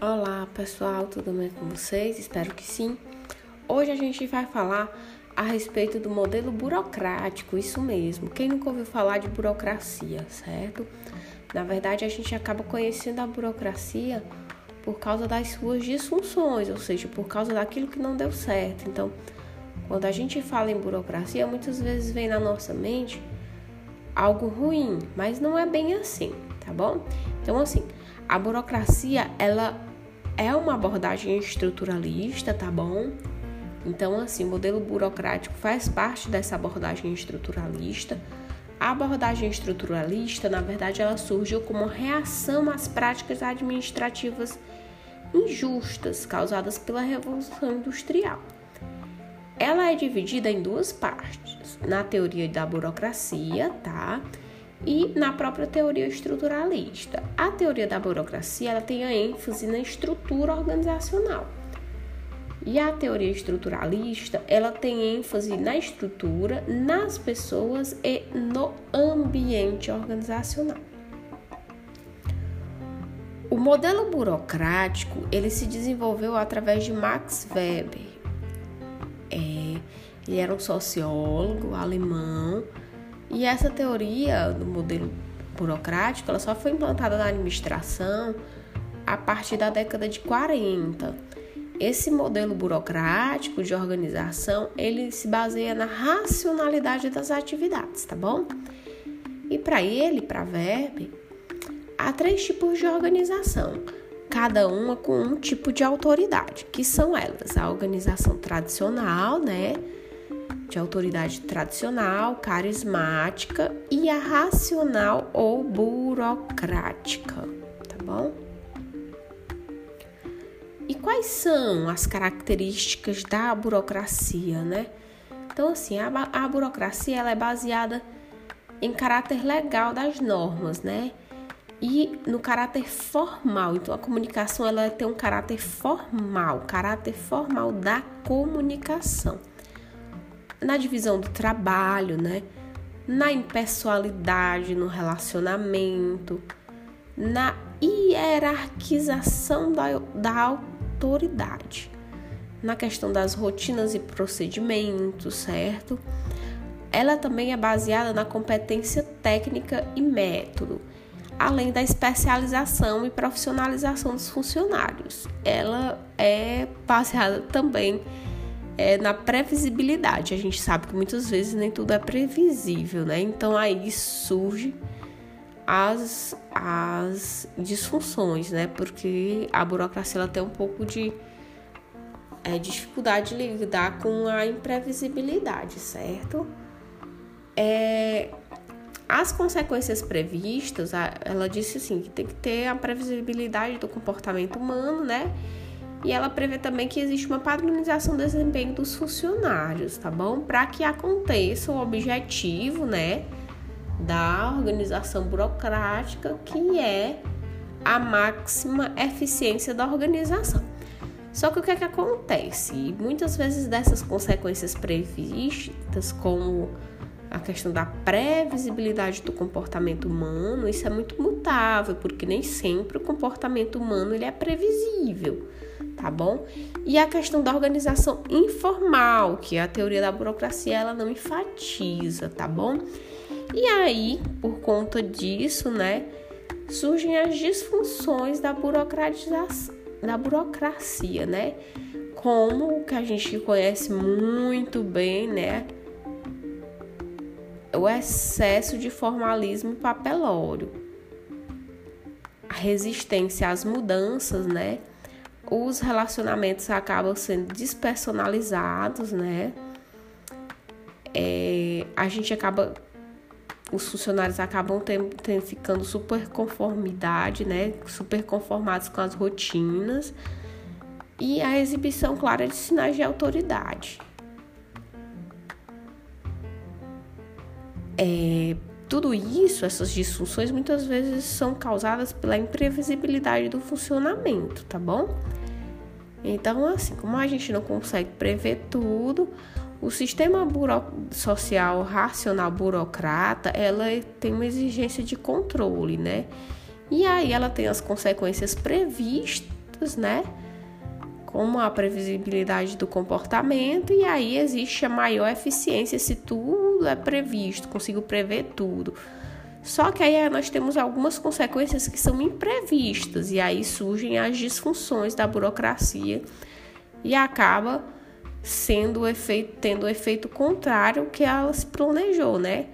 Olá pessoal, tudo bem com vocês? Espero que sim. Hoje a gente vai falar a respeito do modelo burocrático, isso mesmo. Quem nunca ouviu falar de burocracia, certo? Na verdade, a gente acaba conhecendo a burocracia por causa das suas disfunções, ou seja, por causa daquilo que não deu certo. Então, quando a gente fala em burocracia, muitas vezes vem na nossa mente algo ruim, mas não é bem assim, tá bom? Então, assim, a burocracia, ela é uma abordagem estruturalista, tá bom? Então, assim, o modelo burocrático faz parte dessa abordagem estruturalista. A abordagem estruturalista, na verdade, ela surgiu como reação às práticas administrativas injustas causadas pela Revolução Industrial. Ela é dividida em duas partes, na teoria da burocracia, tá? E na própria teoria estruturalista. A teoria da burocracia ela tem a ênfase na estrutura organizacional. E a teoria estruturalista, ela tem ênfase na estrutura, nas pessoas e no ambiente organizacional. O modelo burocrático, ele se desenvolveu através de Max Weber. É, ele era um sociólogo alemão e essa teoria do modelo burocrático, ela só foi implantada na administração a partir da década de 40. Esse modelo burocrático de organização, ele se baseia na racionalidade das atividades, tá bom? E para ele, para Verbe, há três tipos de organização, cada uma com um tipo de autoridade, que são elas: a organização tradicional, né? De autoridade tradicional, carismática e a racional ou burocrática, tá bom? E quais são as características da burocracia, né? Então, assim, a, a burocracia ela é baseada em caráter legal das normas, né? E no caráter formal. Então, a comunicação ela tem um caráter formal, caráter formal da comunicação na divisão do trabalho, né? Na impessoalidade no relacionamento, na hierarquização da, da autoridade, na questão das rotinas e procedimentos, certo? Ela também é baseada na competência técnica e método, além da especialização e profissionalização dos funcionários. Ela é baseada também é na previsibilidade. A gente sabe que muitas vezes nem tudo é previsível, né? Então aí surge as, as disfunções, né? Porque a burocracia ela tem um pouco de é, dificuldade de lidar com a imprevisibilidade, certo? É, as consequências previstas, ela disse assim que tem que ter a previsibilidade do comportamento humano, né? E ela prevê também que existe uma padronização do desempenho dos funcionários, tá bom? Para que aconteça o objetivo, né, da organização burocrática, que é a máxima eficiência da organização. Só que o que é que acontece? Muitas vezes dessas consequências previstas, como a questão da previsibilidade do comportamento humano, isso é muito mutável, porque nem sempre o comportamento humano ele é previsível tá bom? E a questão da organização informal, que a teoria da burocracia ela não enfatiza, tá bom? E aí, por conta disso, né, surgem as disfunções da burocratização, da burocracia, né? Como o que a gente conhece muito bem, né? O excesso de formalismo papelório. A resistência às mudanças, né? Os relacionamentos acabam sendo despersonalizados, né? É, a gente acaba, os funcionários acabam tendo, tendo, ficando super conformidade, né? Super conformados com as rotinas e a exibição clara de sinais de autoridade. É, tudo isso, essas disfunções, muitas vezes são causadas pela imprevisibilidade do funcionamento, tá bom? Então, assim, como a gente não consegue prever tudo, o sistema buro... social racional burocrata, ela tem uma exigência de controle, né? E aí ela tem as consequências previstas né? Como a previsibilidade do comportamento, e aí existe a maior eficiência se tudo é previsto, consigo prever tudo. Só que aí nós temos algumas consequências que são imprevistas, e aí surgem as disfunções da burocracia e acaba sendo efeito, tendo o efeito contrário que ela se planejou, né?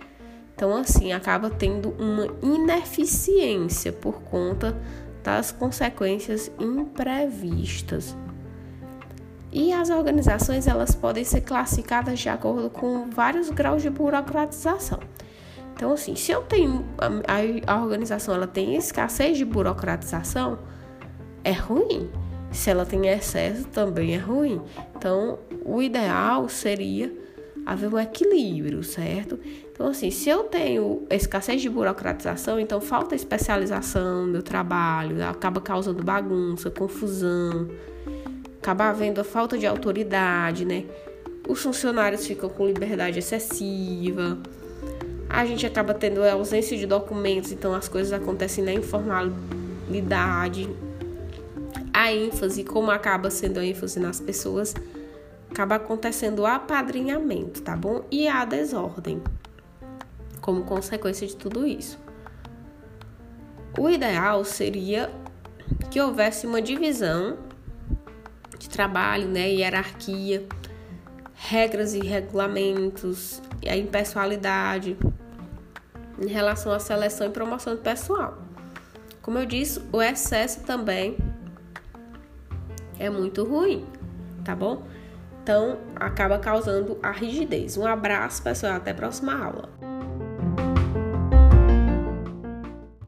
Então, assim, acaba tendo uma ineficiência por conta das consequências imprevistas. E as organizações elas podem ser classificadas de acordo com vários graus de burocratização. Então, assim, se eu tenho a, a organização ela tem escassez de burocratização, é ruim. Se ela tem excesso, também é ruim. Então, o ideal seria haver um equilíbrio, certo? Então, assim, se eu tenho escassez de burocratização, então falta especialização no meu trabalho, acaba causando bagunça, confusão, acaba havendo a falta de autoridade, né? Os funcionários ficam com liberdade excessiva, a gente acaba tendo a ausência de documentos, então as coisas acontecem na informalidade a ênfase, como acaba sendo a ênfase nas pessoas, acaba acontecendo o apadrinhamento, tá bom? E a desordem, como consequência de tudo isso. O ideal seria que houvesse uma divisão de trabalho, né, hierarquia, regras e regulamentos, a impessoalidade em relação à seleção e promoção do pessoal. Como eu disse, o excesso também é muito ruim, tá bom? Então, acaba causando a rigidez. Um abraço, pessoal, até a próxima aula.